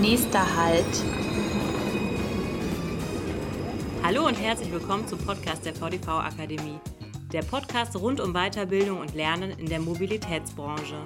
Nächster Halt. Hallo und herzlich willkommen zum Podcast der VDV Akademie. Der Podcast rund um Weiterbildung und Lernen in der Mobilitätsbranche.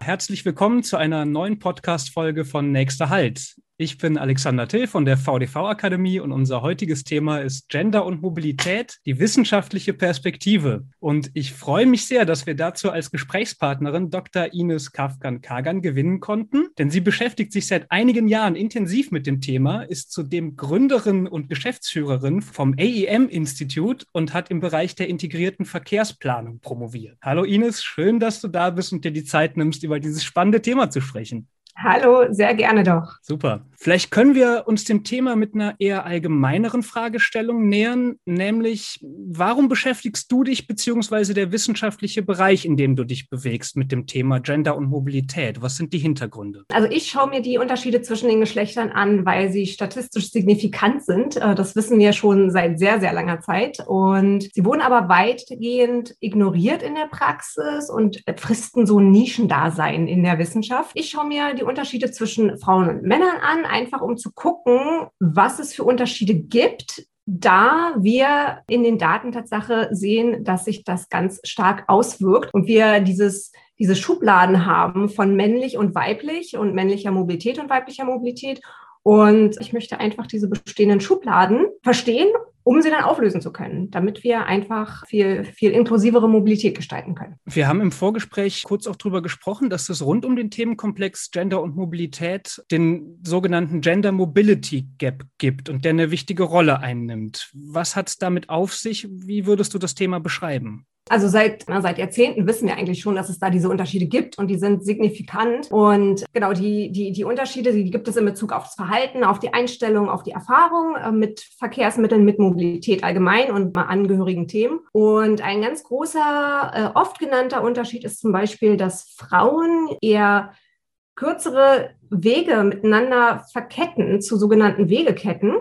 Herzlich willkommen zu einer neuen Podcast-Folge von Nächster Halt. Ich bin Alexander Till von der VDV Akademie und unser heutiges Thema ist Gender und Mobilität, die wissenschaftliche Perspektive. Und ich freue mich sehr, dass wir dazu als Gesprächspartnerin Dr. Ines Kafkan-Kagan gewinnen konnten, denn sie beschäftigt sich seit einigen Jahren intensiv mit dem Thema, ist zudem Gründerin und Geschäftsführerin vom AEM-Institut und hat im Bereich der integrierten Verkehrsplanung promoviert. Hallo Ines, schön, dass du da bist und dir die Zeit nimmst, über dieses spannende Thema zu sprechen. Hallo, sehr gerne doch. Super. Vielleicht können wir uns dem Thema mit einer eher allgemeineren Fragestellung nähern, nämlich warum beschäftigst du dich beziehungsweise der wissenschaftliche Bereich, in dem du dich bewegst, mit dem Thema Gender und Mobilität? Was sind die Hintergründe? Also ich schaue mir die Unterschiede zwischen den Geschlechtern an, weil sie statistisch signifikant sind. Äh, das wissen wir schon seit sehr, sehr langer Zeit. Und sie wurden aber weitgehend ignoriert in der Praxis und fristen so ein Nischendasein in der Wissenschaft. Ich schaue mir die Unterschiede zwischen Frauen und Männern an, einfach um zu gucken, was es für Unterschiede gibt, da wir in den Daten Tatsache sehen, dass sich das ganz stark auswirkt und wir dieses diese Schubladen haben von männlich und weiblich und männlicher Mobilität und weiblicher Mobilität. Und ich möchte einfach diese bestehenden Schubladen verstehen um sie dann auflösen zu können, damit wir einfach viel, viel inklusivere Mobilität gestalten können. Wir haben im Vorgespräch kurz auch darüber gesprochen, dass es rund um den Themenkomplex Gender und Mobilität den sogenannten Gender Mobility Gap gibt und der eine wichtige Rolle einnimmt. Was hat es damit auf sich? Wie würdest du das Thema beschreiben? Also seit, na, seit Jahrzehnten wissen wir eigentlich schon, dass es da diese Unterschiede gibt und die sind signifikant. Und genau die, die, die Unterschiede, die gibt es in Bezug auf das Verhalten, auf die Einstellung, auf die Erfahrung äh, mit Verkehrsmitteln, mit Mobilität allgemein und angehörigen Themen. Und ein ganz großer, äh, oft genannter Unterschied ist zum Beispiel, dass Frauen eher kürzere Wege miteinander verketten zu sogenannten Wegeketten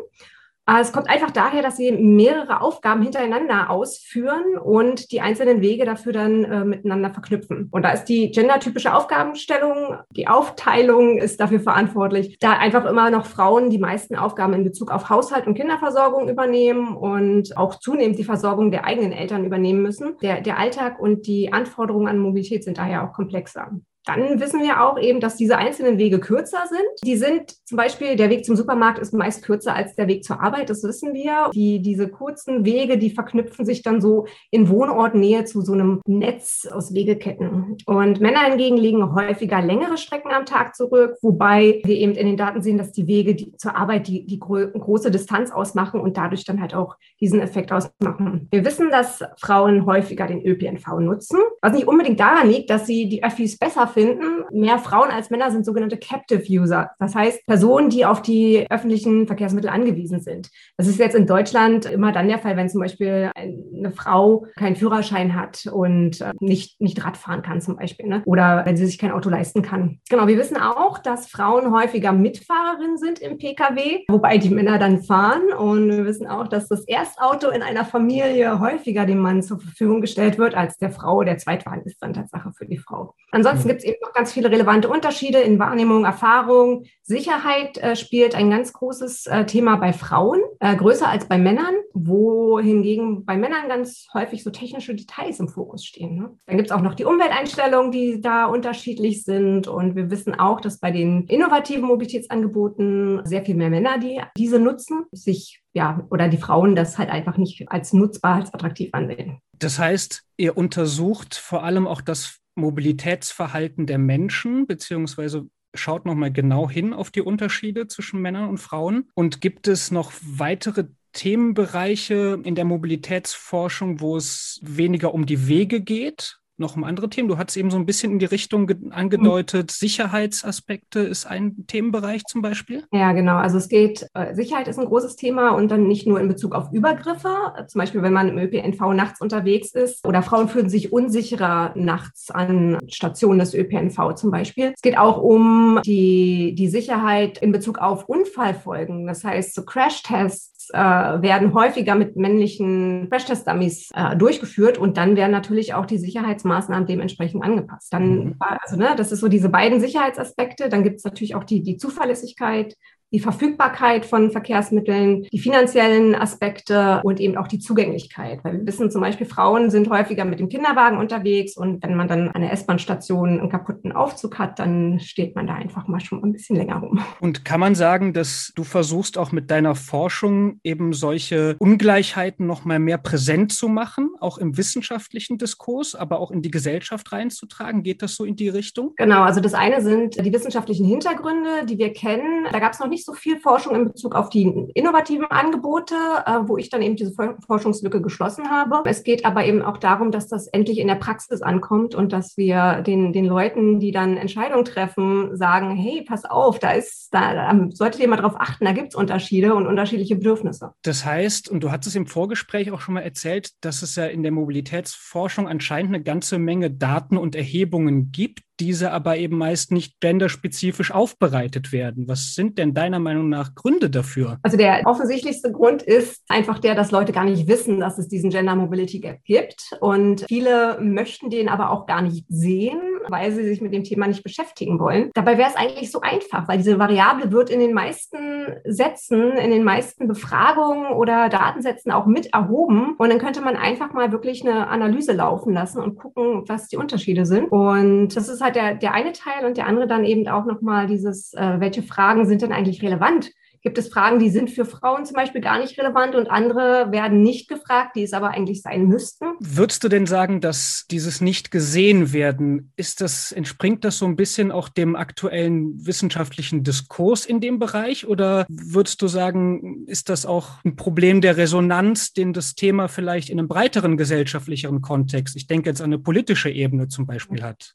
es kommt einfach daher, dass sie mehrere Aufgaben hintereinander ausführen und die einzelnen Wege dafür dann äh, miteinander verknüpfen. Und da ist die gendertypische Aufgabenstellung, die Aufteilung ist dafür verantwortlich, da einfach immer noch Frauen die meisten Aufgaben in Bezug auf Haushalt und Kinderversorgung übernehmen und auch zunehmend die Versorgung der eigenen Eltern übernehmen müssen. Der, der Alltag und die Anforderungen an Mobilität sind daher auch komplexer. Dann wissen wir auch eben, dass diese einzelnen Wege kürzer sind. Die sind zum Beispiel, der Weg zum Supermarkt ist meist kürzer als der Weg zur Arbeit, das wissen wir. Die, diese kurzen Wege, die verknüpfen sich dann so in Wohnortnähe zu so einem Netz aus Wegeketten. Und Männer hingegen legen häufiger längere Strecken am Tag zurück, wobei wir eben in den Daten sehen, dass die Wege die, zur Arbeit die, die gro große Distanz ausmachen und dadurch dann halt auch diesen Effekt ausmachen. Wir wissen, dass Frauen häufiger den ÖPNV nutzen, was nicht unbedingt daran liegt, dass sie die Öffis besser finden. Mehr Frauen als Männer sind sogenannte Captive User. Das heißt, Personen, die auf die öffentlichen Verkehrsmittel angewiesen sind. Das ist jetzt in Deutschland immer dann der Fall, wenn zum Beispiel eine Frau keinen Führerschein hat und äh, nicht, nicht Radfahren kann zum Beispiel. Ne? Oder wenn sie sich kein Auto leisten kann. Genau, wir wissen auch, dass Frauen häufiger Mitfahrerinnen sind im Pkw, wobei die Männer dann fahren. Und wir wissen auch, dass das Erstauto in einer Familie häufiger dem Mann zur Verfügung gestellt wird als der Frau. Der Zweitwagen ist dann Tatsache für die Frau. Ansonsten gibt es eben noch ganz viele relevante Unterschiede in Wahrnehmung, Erfahrung. Sicherheit äh, spielt ein ganz großes äh, Thema bei Frauen, äh, größer als bei Männern, wohingegen bei Männern ganz häufig so technische Details im Fokus stehen. Ne? Dann gibt es auch noch die Umwelteinstellungen, die da unterschiedlich sind. Und wir wissen auch, dass bei den innovativen Mobilitätsangeboten sehr viel mehr Männer, die diese nutzen, sich ja, oder die Frauen das halt einfach nicht als nutzbar, als attraktiv ansehen. Das heißt, ihr untersucht vor allem auch das Mobilitätsverhalten der Menschen, beziehungsweise schaut nochmal genau hin auf die Unterschiede zwischen Männern und Frauen. Und gibt es noch weitere Themenbereiche in der Mobilitätsforschung, wo es weniger um die Wege geht, noch um andere Themen? Du hast eben so ein bisschen in die Richtung angedeutet, Sicherheitsaspekte ist ein Themenbereich zum Beispiel. Ja, genau. Also es geht, äh, Sicherheit ist ein großes Thema und dann nicht nur in Bezug auf Übergriffe, zum Beispiel wenn man im ÖPNV nachts unterwegs ist oder Frauen fühlen sich unsicherer nachts an Stationen des ÖPNV zum Beispiel. Es geht auch um die, die Sicherheit in Bezug auf Unfallfolgen, das heißt so Crashtests Tests äh, werden häufiger mit männlichen Crash-Test-Dummies äh, durchgeführt und dann werden natürlich auch die Sicherheitsmaßnahmen dementsprechend angepasst. Dann, mhm. also ne, das ist so diese beiden Sicherheitsaspekte. Dann gibt es natürlich auch die, die Zuverlässigkeit die Verfügbarkeit von Verkehrsmitteln, die finanziellen Aspekte und eben auch die Zugänglichkeit. Weil wir wissen zum Beispiel, Frauen sind häufiger mit dem Kinderwagen unterwegs und wenn man dann an der S-Bahn-Station einen kaputten Aufzug hat, dann steht man da einfach mal schon ein bisschen länger rum. Und kann man sagen, dass du versuchst auch mit deiner Forschung eben solche Ungleichheiten noch mal mehr präsent zu machen, auch im wissenschaftlichen Diskurs, aber auch in die Gesellschaft reinzutragen? Geht das so in die Richtung? Genau, also das eine sind die wissenschaftlichen Hintergründe, die wir kennen. Da gab es noch nicht so viel Forschung in Bezug auf die innovativen Angebote, äh, wo ich dann eben diese Forschungslücke geschlossen habe. Es geht aber eben auch darum, dass das endlich in der Praxis ankommt und dass wir den, den Leuten, die dann Entscheidungen treffen, sagen, hey, pass auf, da ist, da, da solltet ihr mal drauf achten, da gibt es Unterschiede und unterschiedliche Bedürfnisse. Das heißt, und du hattest im Vorgespräch auch schon mal erzählt, dass es ja in der Mobilitätsforschung anscheinend eine ganze Menge Daten und Erhebungen gibt, diese aber eben meist nicht genderspezifisch aufbereitet werden. Was sind denn deiner Meinung nach Gründe dafür? Also der offensichtlichste Grund ist einfach der, dass Leute gar nicht wissen, dass es diesen Gender Mobility Gap gibt. Und viele möchten den aber auch gar nicht sehen, weil sie sich mit dem Thema nicht beschäftigen wollen. Dabei wäre es eigentlich so einfach, weil diese Variable wird in den meisten Sätzen, in den meisten Befragungen oder Datensätzen auch mit erhoben. Und dann könnte man einfach mal wirklich eine Analyse laufen lassen und gucken, was die Unterschiede sind. Und das ist halt der, der eine Teil und der andere dann eben auch nochmal dieses, äh, welche Fragen sind denn eigentlich relevant? Gibt es Fragen, die sind für Frauen zum Beispiel gar nicht relevant und andere werden nicht gefragt, die es aber eigentlich sein müssten? Würdest du denn sagen, dass dieses nicht gesehen werden, ist das, entspringt das so ein bisschen auch dem aktuellen wissenschaftlichen Diskurs in dem Bereich? Oder würdest du sagen, ist das auch ein Problem der Resonanz, den das Thema vielleicht in einem breiteren gesellschaftlicheren Kontext, ich denke jetzt an eine politische Ebene zum Beispiel hat?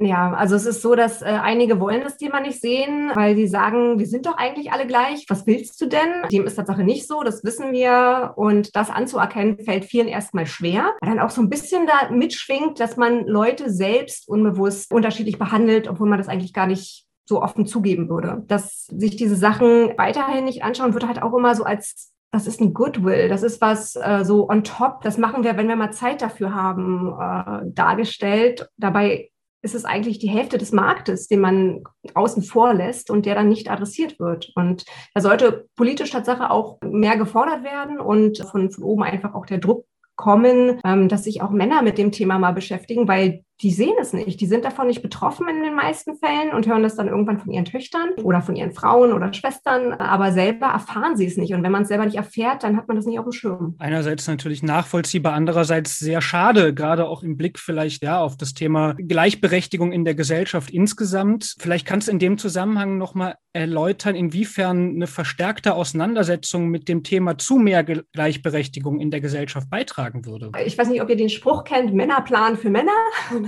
Ja, also es ist so, dass äh, einige wollen das Thema nicht sehen, weil sie sagen, wir sind doch eigentlich alle gleich. Was willst du denn? Dem ist Tatsache nicht so, das wissen wir. Und das anzuerkennen, fällt vielen erstmal schwer. Weil dann auch so ein bisschen da mitschwingt, dass man Leute selbst unbewusst unterschiedlich behandelt, obwohl man das eigentlich gar nicht so offen zugeben würde. Dass sich diese Sachen weiterhin nicht anschauen, wird halt auch immer so als das ist ein Goodwill, das ist was äh, so on top, das machen wir, wenn wir mal Zeit dafür haben, äh, dargestellt. Dabei ist es eigentlich die Hälfte des Marktes, den man außen vor lässt und der dann nicht adressiert wird. Und da sollte politisch Tatsache auch mehr gefordert werden und von, von oben einfach auch der Druck kommen, ähm, dass sich auch Männer mit dem Thema mal beschäftigen, weil die sehen es nicht. Die sind davon nicht betroffen in den meisten Fällen und hören das dann irgendwann von ihren Töchtern oder von ihren Frauen oder Schwestern, aber selber erfahren sie es nicht. Und wenn man es selber nicht erfährt, dann hat man das nicht auf dem Schirm. Einerseits natürlich nachvollziehbar, andererseits sehr schade, gerade auch im Blick vielleicht ja auf das Thema Gleichberechtigung in der Gesellschaft insgesamt. Vielleicht kannst du in dem Zusammenhang nochmal erläutern, inwiefern eine verstärkte Auseinandersetzung mit dem Thema zu mehr Gleichberechtigung in der Gesellschaft beitragen würde. Ich weiß nicht, ob ihr den Spruch kennt, Männerplan für Männer.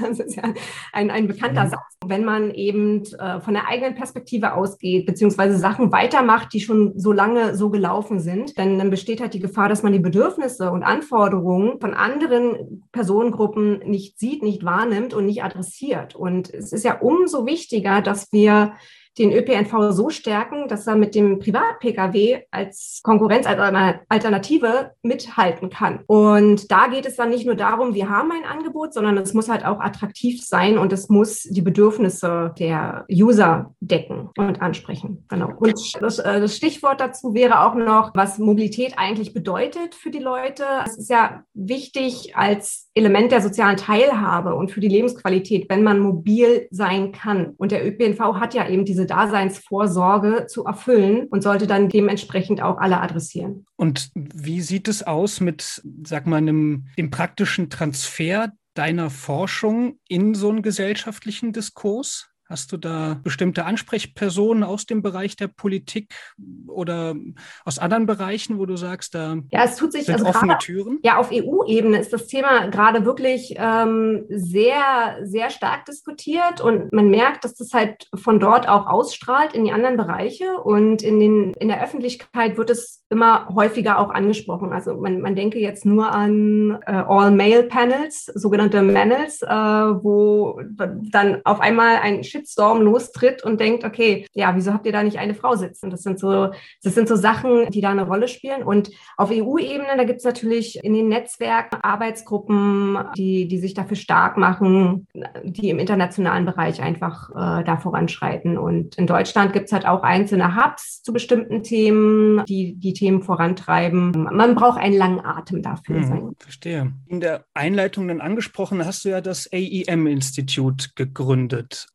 Das ist ja ein, ein bekannter mhm. Satz. Wenn man eben äh, von der eigenen Perspektive ausgeht, beziehungsweise Sachen weitermacht, die schon so lange so gelaufen sind, dann, dann besteht halt die Gefahr, dass man die Bedürfnisse und Anforderungen von anderen Personengruppen nicht sieht, nicht wahrnimmt und nicht adressiert. Und es ist ja umso wichtiger, dass wir den ÖPNV so stärken, dass er mit dem Privat-Pkw als Konkurrenz, als Alternative mithalten kann. Und da geht es dann nicht nur darum, wir haben ein Angebot, sondern es muss halt auch attraktiv sein und es muss die Bedürfnisse der User decken und ansprechen. Genau. Und das, äh, das Stichwort dazu wäre auch noch, was Mobilität eigentlich bedeutet für die Leute. Es ist ja wichtig als Element der sozialen Teilhabe und für die Lebensqualität, wenn man mobil sein kann. Und der ÖPNV hat ja eben diese diese Daseinsvorsorge zu erfüllen und sollte dann dementsprechend auch alle adressieren. Und wie sieht es aus mit, sag mal, einem, dem praktischen Transfer deiner Forschung in so einen gesellschaftlichen Diskurs? Hast du da bestimmte Ansprechpersonen aus dem Bereich der Politik oder aus anderen Bereichen, wo du sagst, da ja, es tut sich, sind also offene gerade, Türen? Ja, auf EU-Ebene ist das Thema gerade wirklich ähm, sehr, sehr stark diskutiert und man merkt, dass das halt von dort auch ausstrahlt in die anderen Bereiche und in, den, in der Öffentlichkeit wird es immer häufiger auch angesprochen. Also man, man denke jetzt nur an äh, All-Male-Panels, sogenannte Manels, äh, wo dann auf einmal ein Shitstorm lostritt und denkt, okay, ja, wieso habt ihr da nicht eine Frau sitzen? Das sind so, das sind so Sachen, die da eine Rolle spielen. Und auf EU-Ebene, da gibt es natürlich in den Netzwerken Arbeitsgruppen, die, die sich dafür stark machen, die im internationalen Bereich einfach äh, da voranschreiten. Und in Deutschland gibt es halt auch einzelne Hubs zu bestimmten Themen, die die Themen vorantreiben. Man braucht einen langen Atem dafür. Hm, verstehe. In der Einleitung dann angesprochen, hast du ja das AEM-Institut gegründet.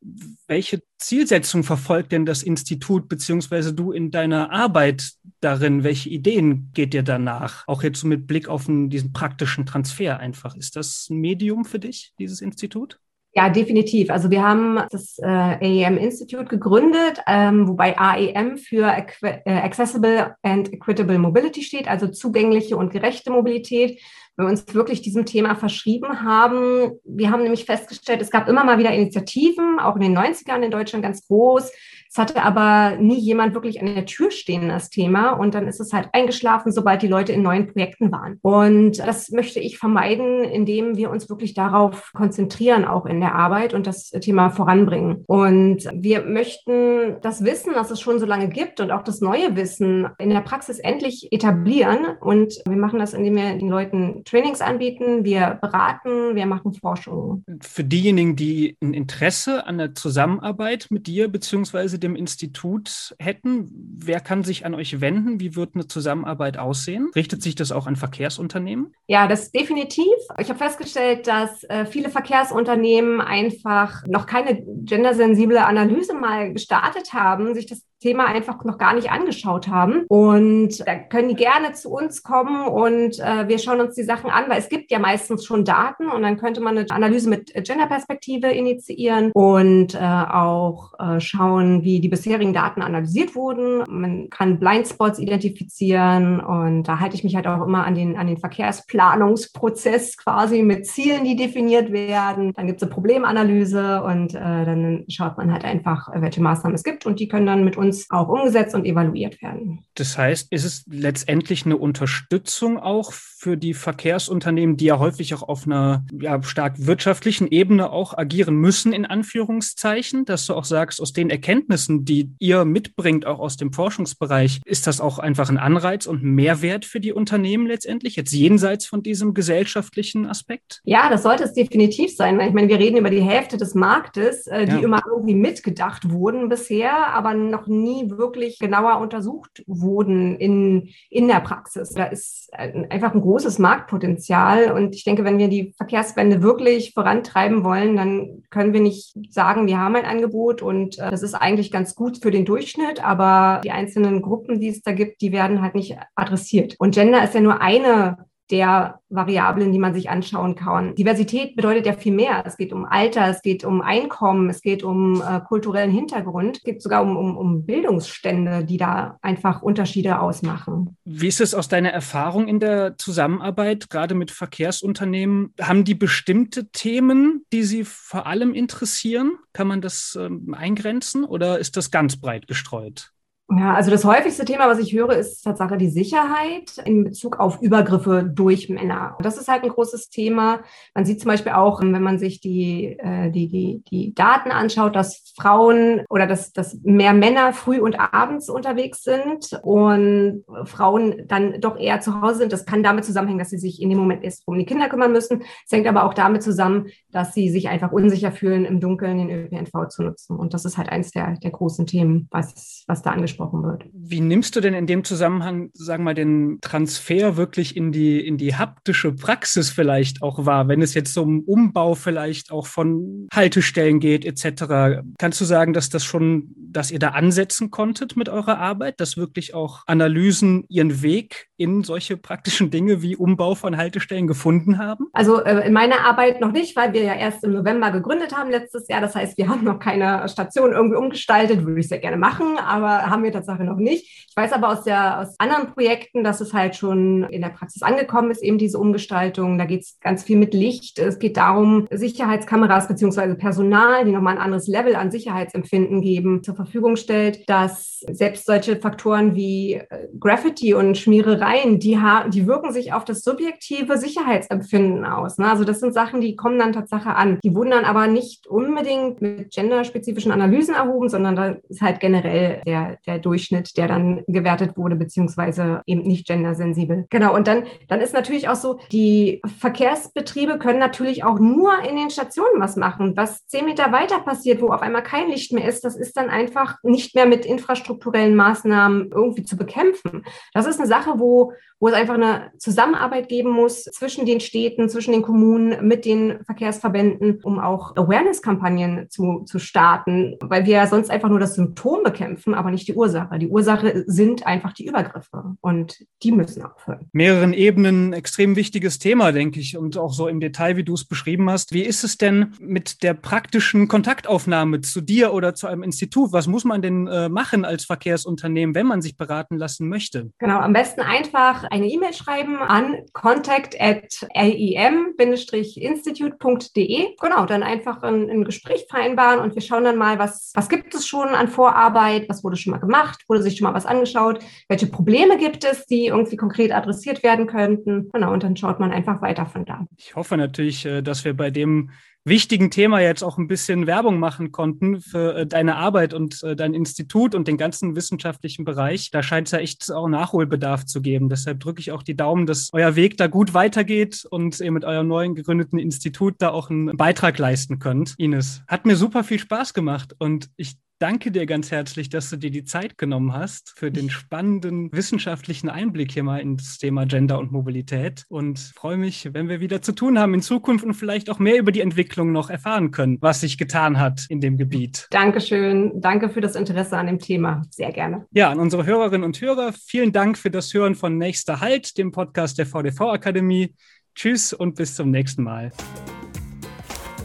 Welche Zielsetzung verfolgt denn das Institut beziehungsweise du in deiner Arbeit darin? Welche Ideen geht dir danach? Auch jetzt so mit Blick auf diesen praktischen Transfer einfach. Ist das ein Medium für dich, dieses Institut? Ja, definitiv. Also wir haben das äh, AEM Institute gegründet, ähm, wobei AEM für äh, Accessible and Equitable Mobility steht, also zugängliche und gerechte Mobilität. Wir uns wirklich diesem Thema verschrieben haben. Wir haben nämlich festgestellt, es gab immer mal wieder Initiativen, auch in den 90ern in Deutschland ganz groß, es hatte aber nie jemand wirklich an der Tür stehen, das Thema. Und dann ist es halt eingeschlafen, sobald die Leute in neuen Projekten waren. Und das möchte ich vermeiden, indem wir uns wirklich darauf konzentrieren, auch in der Arbeit und das Thema voranbringen. Und wir möchten das Wissen, das es schon so lange gibt und auch das neue Wissen in der Praxis endlich etablieren. Und wir machen das, indem wir den Leuten Trainings anbieten, wir beraten, wir machen Forschung. Für diejenigen, die ein Interesse an der Zusammenarbeit mit dir beziehungsweise dem Institut hätten, wer kann sich an euch wenden? Wie wird eine Zusammenarbeit aussehen? Richtet sich das auch an Verkehrsunternehmen? Ja, das definitiv. Ich habe festgestellt, dass äh, viele Verkehrsunternehmen einfach noch keine gendersensible Analyse mal gestartet haben, sich das Thema einfach noch gar nicht angeschaut haben. Und da können die gerne zu uns kommen und äh, wir schauen uns die Sachen an, weil es gibt ja meistens schon Daten und dann könnte man eine Analyse mit Genderperspektive initiieren und äh, auch äh, schauen, wie die bisherigen Daten analysiert wurden. Man kann Blindspots identifizieren und da halte ich mich halt auch immer an den, an den Verkehrsplanungsprozess quasi mit Zielen, die definiert werden. Dann gibt es eine Problemanalyse und äh, dann schaut man halt einfach, welche Maßnahmen es gibt und die können dann mit uns uns auch umgesetzt und evaluiert werden. Das heißt, ist es letztendlich eine Unterstützung auch für die Verkehrsunternehmen, die ja häufig auch auf einer ja, stark wirtschaftlichen Ebene auch agieren müssen, in Anführungszeichen, dass du auch sagst, aus den Erkenntnissen, die ihr mitbringt, auch aus dem Forschungsbereich, ist das auch einfach ein Anreiz und Mehrwert für die Unternehmen letztendlich, jetzt jenseits von diesem gesellschaftlichen Aspekt? Ja, das sollte es definitiv sein. Ich meine, wir reden über die Hälfte des Marktes, äh, die ja. immer irgendwie mitgedacht wurden bisher, aber noch nie wirklich genauer untersucht wurden in, in der Praxis. Da ist einfach ein großes Marktpotenzial. Und ich denke, wenn wir die Verkehrswende wirklich vorantreiben wollen, dann können wir nicht sagen, wir haben ein Angebot und äh, das ist eigentlich ganz gut für den Durchschnitt, aber die einzelnen Gruppen, die es da gibt, die werden halt nicht adressiert. Und Gender ist ja nur eine der Variablen, die man sich anschauen kann. Diversität bedeutet ja viel mehr. Es geht um Alter, es geht um Einkommen, es geht um äh, kulturellen Hintergrund, es geht sogar um, um, um Bildungsstände, die da einfach Unterschiede ausmachen. Wie ist es aus deiner Erfahrung in der Zusammenarbeit, gerade mit Verkehrsunternehmen? Haben die bestimmte Themen, die sie vor allem interessieren? Kann man das ähm, eingrenzen oder ist das ganz breit gestreut? Ja, also das häufigste Thema, was ich höre, ist Tatsache die Sicherheit in Bezug auf Übergriffe durch Männer. Das ist halt ein großes Thema. Man sieht zum Beispiel auch, wenn man sich die, äh, die, die, die Daten anschaut, dass Frauen oder dass, dass mehr Männer früh und abends unterwegs sind und Frauen dann doch eher zu Hause sind. Das kann damit zusammenhängen, dass sie sich in dem Moment erst um die Kinder kümmern müssen. Es hängt aber auch damit zusammen, dass sie sich einfach unsicher fühlen, im Dunkeln den ÖPNV zu nutzen. Und das ist halt eines der, der großen Themen, was, was da angesprochen angesprochen wird. Wie nimmst du denn in dem Zusammenhang, sagen wir mal, den Transfer wirklich in die, in die haptische Praxis vielleicht auch wahr, wenn es jetzt um Umbau vielleicht auch von Haltestellen geht, etc. Kannst du sagen, dass das schon, dass ihr da ansetzen konntet mit eurer Arbeit, dass wirklich auch Analysen ihren Weg in solche praktischen Dinge wie Umbau von Haltestellen gefunden haben? Also äh, in meiner Arbeit noch nicht, weil wir ja erst im November gegründet haben letztes Jahr. Das heißt, wir haben noch keine Station irgendwie umgestaltet, würde ich sehr gerne machen, aber haben wir wir Tatsache noch nicht. Ich weiß aber aus, der, aus anderen Projekten, dass es halt schon in der Praxis angekommen ist, eben diese Umgestaltung. Da geht es ganz viel mit Licht. Es geht darum, Sicherheitskameras beziehungsweise Personal, die nochmal ein anderes Level an Sicherheitsempfinden geben, zur Verfügung stellt, dass selbst solche Faktoren wie äh, Graffiti und Schmierereien, die, die wirken sich auf das subjektive Sicherheitsempfinden aus. Ne? Also das sind Sachen, die kommen dann Tatsache an. Die wurden dann aber nicht unbedingt mit genderspezifischen Analysen erhoben, sondern da ist halt generell der, der Durchschnitt, der dann gewertet wurde, beziehungsweise eben nicht gendersensibel. Genau, und dann, dann ist natürlich auch so, die Verkehrsbetriebe können natürlich auch nur in den Stationen was machen. Was zehn Meter weiter passiert, wo auf einmal kein Licht mehr ist, das ist dann einfach nicht mehr mit infrastrukturellen Maßnahmen irgendwie zu bekämpfen. Das ist eine Sache, wo, wo es einfach eine Zusammenarbeit geben muss zwischen den Städten, zwischen den Kommunen, mit den Verkehrsverbänden, um auch Awareness-Kampagnen zu, zu starten, weil wir sonst einfach nur das Symptom bekämpfen, aber nicht die Ursache. Die Ursache sind einfach die Übergriffe und die müssen aufhören. Mehreren Ebenen extrem wichtiges Thema, denke ich, und auch so im Detail, wie du es beschrieben hast. Wie ist es denn mit der praktischen Kontaktaufnahme zu dir oder zu einem Institut? Was muss man denn äh, machen als Verkehrsunternehmen, wenn man sich beraten lassen möchte? Genau, am besten einfach eine E-Mail schreiben an contact at leim-institute.de. Genau, dann einfach ein, ein, Gespräch vereinbaren und wir schauen dann mal, was, was gibt es schon an Vorarbeit, was wurde schon mal gemacht, wurde sich schon mal was angeschaut, welche Probleme gibt es, die irgendwie konkret adressiert werden könnten. Genau, und dann schaut man einfach weiter von da. Ich hoffe natürlich, äh, dass wir bei dem wichtigen Thema jetzt auch ein bisschen Werbung machen konnten für äh, deine Arbeit und äh, dein Institut und den ganzen wissenschaftlichen Bereich. Da scheint es ja echt auch Nachholbedarf zu geben. Deshalb drücke ich auch die Daumen, dass euer Weg da gut weitergeht und ihr mit eurem neuen gegründeten Institut da auch einen Beitrag leisten könnt. Ines, hat mir super viel Spaß gemacht und ich danke dir ganz herzlich, dass du dir die Zeit genommen hast für den spannenden wissenschaftlichen Einblick hier mal ins Thema Gender und Mobilität und freue mich, wenn wir wieder zu tun haben in Zukunft und vielleicht auch mehr über die Entwicklung noch erfahren können, was sich getan hat in dem Gebiet. Dankeschön. Danke für das Interesse an dem Thema. Sehr gerne. Ja, an unsere Hörerinnen und Hörer, vielen Dank für das Hören von Nächster Halt, dem Podcast der VDV Akademie. Tschüss und bis zum nächsten Mal.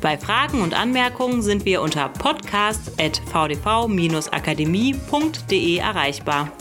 Bei Fragen und Anmerkungen sind wir unter podcast.vdv-akademie.de erreichbar.